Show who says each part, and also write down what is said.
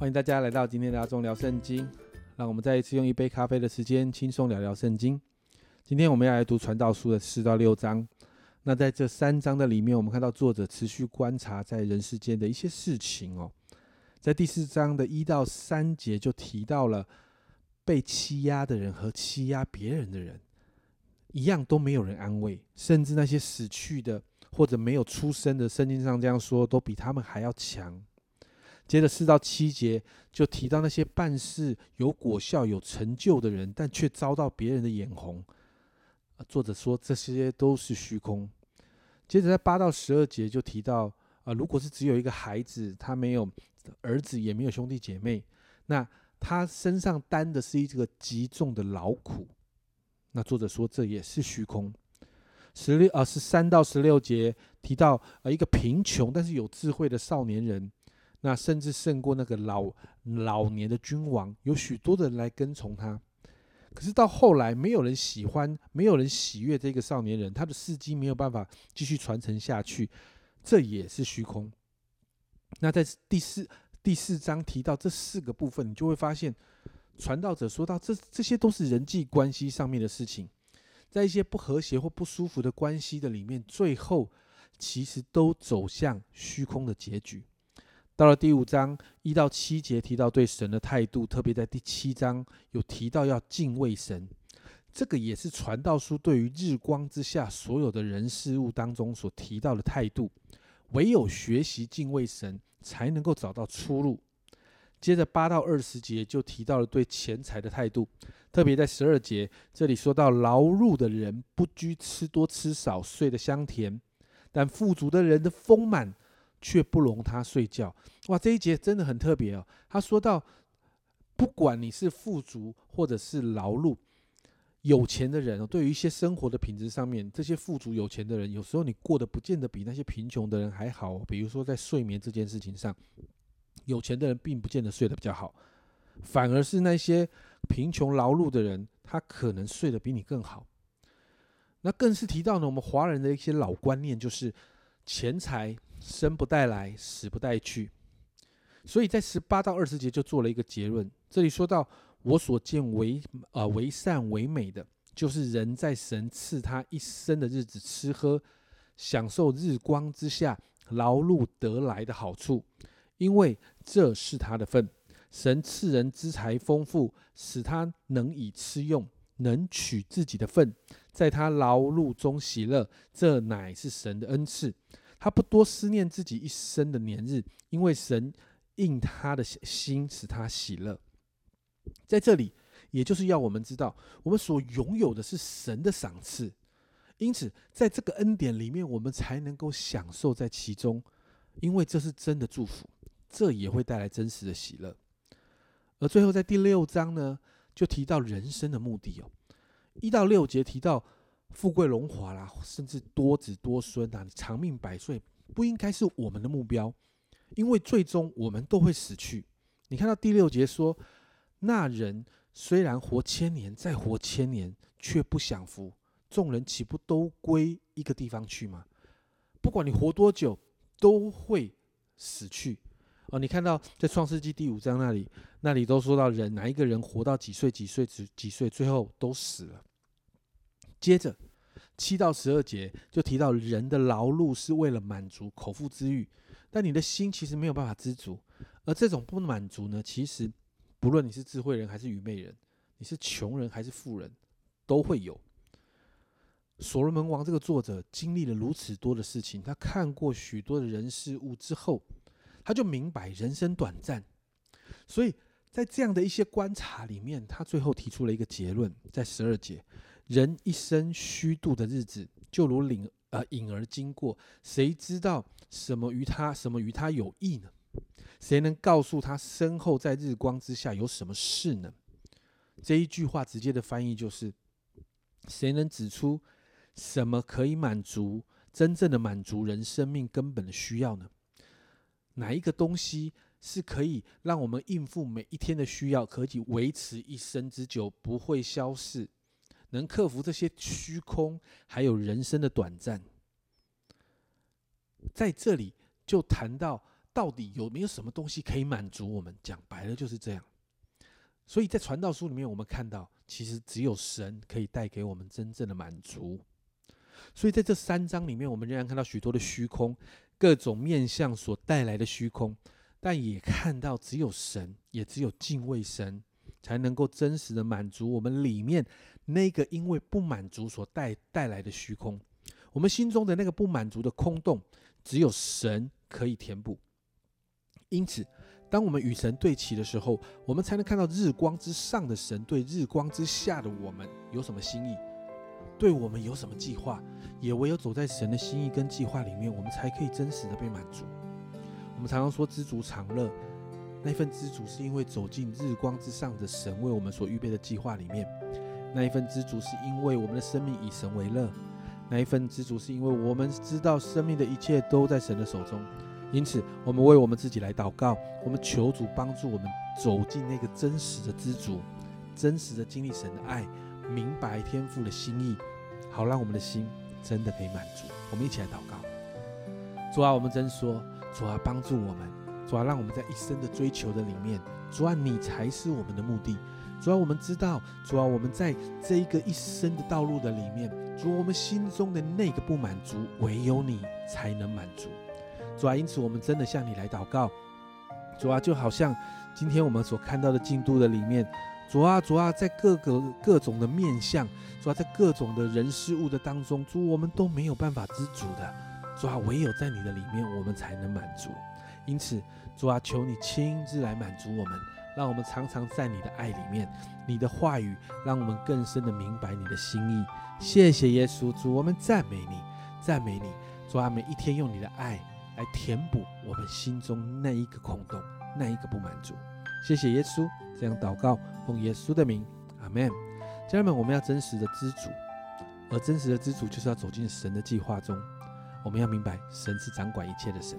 Speaker 1: 欢迎大家来到今天的阿中聊圣经，让我们再一次用一杯咖啡的时间轻松聊聊圣经。今天我们要来读传道书的四到六章。那在这三章的里面，我们看到作者持续观察在人世间的一些事情哦。在第四章的一到三节就提到了被欺压的人和欺压别人的人一样都没有人安慰，甚至那些死去的或者没有出生的，圣经上这样说，都比他们还要强。接着四到七节就提到那些办事有果效、有成就的人，但却遭到别人的眼红。作者说这些都是虚空。接着在八到十二节就提到啊，如果是只有一个孩子，他没有儿子，也没有兄弟姐妹，那他身上担的是一个极重的劳苦。那作者说这也是虚空。十六啊，十三到十六节提到呃一个贫穷但是有智慧的少年人。那甚至胜过那个老老年的君王，有许多的人来跟从他。可是到后来，没有人喜欢，没有人喜悦这个少年人，他的事迹没有办法继续传承下去，这也是虚空。那在第四第四章提到这四个部分，你就会发现，传道者说到这这些都是人际关系上面的事情，在一些不和谐或不舒服的关系的里面，最后其实都走向虚空的结局。到了第五章一到七节提到对神的态度，特别在第七章有提到要敬畏神，这个也是传道书对于日光之下所有的人事物当中所提到的态度。唯有学习敬畏神，才能够找到出路。接着八到二十节就提到了对钱财的态度，特别在十二节这里说到劳碌的人不拘吃多吃少，睡得香甜；但富足的人的丰满。却不容他睡觉。哇，这一节真的很特别哦。他说到，不管你是富足或者是劳碌，有钱的人，对于一些生活的品质上面，这些富足有钱的人，有时候你过得不见得比那些贫穷的人还好。比如说在睡眠这件事情上，有钱的人并不见得睡得比较好，反而是那些贫穷劳碌的人，他可能睡得比你更好。那更是提到呢，我们华人的一些老观念，就是钱财。生不带来，死不带去，所以在十八到二十节就做了一个结论。这里说到，我所见为呃为善为美的，就是人在神赐他一生的日子吃喝，享受日光之下劳碌得来的好处，因为这是他的份。神赐人资财丰富，使他能以吃用，能取自己的份，在他劳碌中喜乐，这乃是神的恩赐。他不多思念自己一生的年日，因为神应他的心，使他喜乐。在这里，也就是要我们知道，我们所拥有的是神的赏赐，因此在这个恩典里面，我们才能够享受在其中，因为这是真的祝福，这也会带来真实的喜乐。而最后在第六章呢，就提到人生的目的哦，一到六节提到。富贵荣华啦，甚至多子多孙啊，你长命百岁，不应该是我们的目标，因为最终我们都会死去。你看到第六节说，那人虽然活千年，再活千年，却不享福，众人岂不都归一个地方去吗？不管你活多久，都会死去。哦，你看到在创世纪第五章那里，那里都说到人哪一个人活到几岁几岁几几岁，最后都死了。接着，七到十二节就提到人的劳碌是为了满足口腹之欲，但你的心其实没有办法知足。而这种不满足呢，其实不论你是智慧人还是愚昧人，你是穷人还是富人，都会有。所罗门王这个作者经历了如此多的事情，他看过许多的人事物之后，他就明白人生短暂。所以在这样的一些观察里面，他最后提出了一个结论，在十二节。人一生虚度的日子，就如领呃影儿经过，谁知道什么与他什么与他有益呢？谁能告诉他身后在日光之下有什么事呢？这一句话直接的翻译就是：谁能指出什么可以满足真正的满足人生命根本的需要呢？哪一个东西是可以让我们应付每一天的需要，可以维持一生之久，不会消逝？能克服这些虚空，还有人生的短暂，在这里就谈到到底有没有什么东西可以满足我们？讲白了就是这样。所以在传道书里面，我们看到，其实只有神可以带给我们真正的满足。所以在这三章里面，我们仍然看到许多的虚空，各种面相所带来的虚空，但也看到只有神，也只有敬畏神，才能够真实的满足我们里面那个因为不满足所带带来的虚空。我们心中的那个不满足的空洞，只有神可以填补。因此。当我们与神对齐的时候，我们才能看到日光之上的神对日光之下的我们有什么心意，对我们有什么计划。也唯有走在神的心意跟计划里面，我们才可以真实的被满足。我们常常说知足常乐，那一份知足是因为走进日光之上的神为我们所预备的计划里面；那一份知足是因为我们的生命以神为乐；那一份知足是因为我们知道生命的一切都在神的手中。因此，我们为我们自己来祷告，我们求主帮助我们走进那个真实的知足，真实的经历神的爱，明白天父的心意，好让我们的心真的可以满足。我们一起来祷告：主啊，我们真说，主啊，帮助我们，主啊，让我们在一生的追求的里面，主啊，你才是我们的目的。主啊，我们知道，主啊，我们在这一个一生的道路的里面，主，我们心中的那个不满足，唯有你才能满足。主啊，因此我们真的向你来祷告。主啊，就好像今天我们所看到的进度的里面，主啊，主啊，在各个各种的面相，主啊，在各种的人事物的当中，主我们都没有办法知足的。主啊，唯有在你的里面，我们才能满足。因此，主啊，求你亲自来满足我们，让我们常常在你的爱里面，你的话语让我们更深的明白你的心意。谢谢耶稣，主，我们赞美你，赞美你。主啊，每一天用你的爱。来填补我们心中那一个空洞，那一个不满足。谢谢耶稣，这样祷告，奉耶稣的名，阿门。家人们，我们要真实的知足，而真实的知足就是要走进神的计划中。我们要明白，神是掌管一切的神。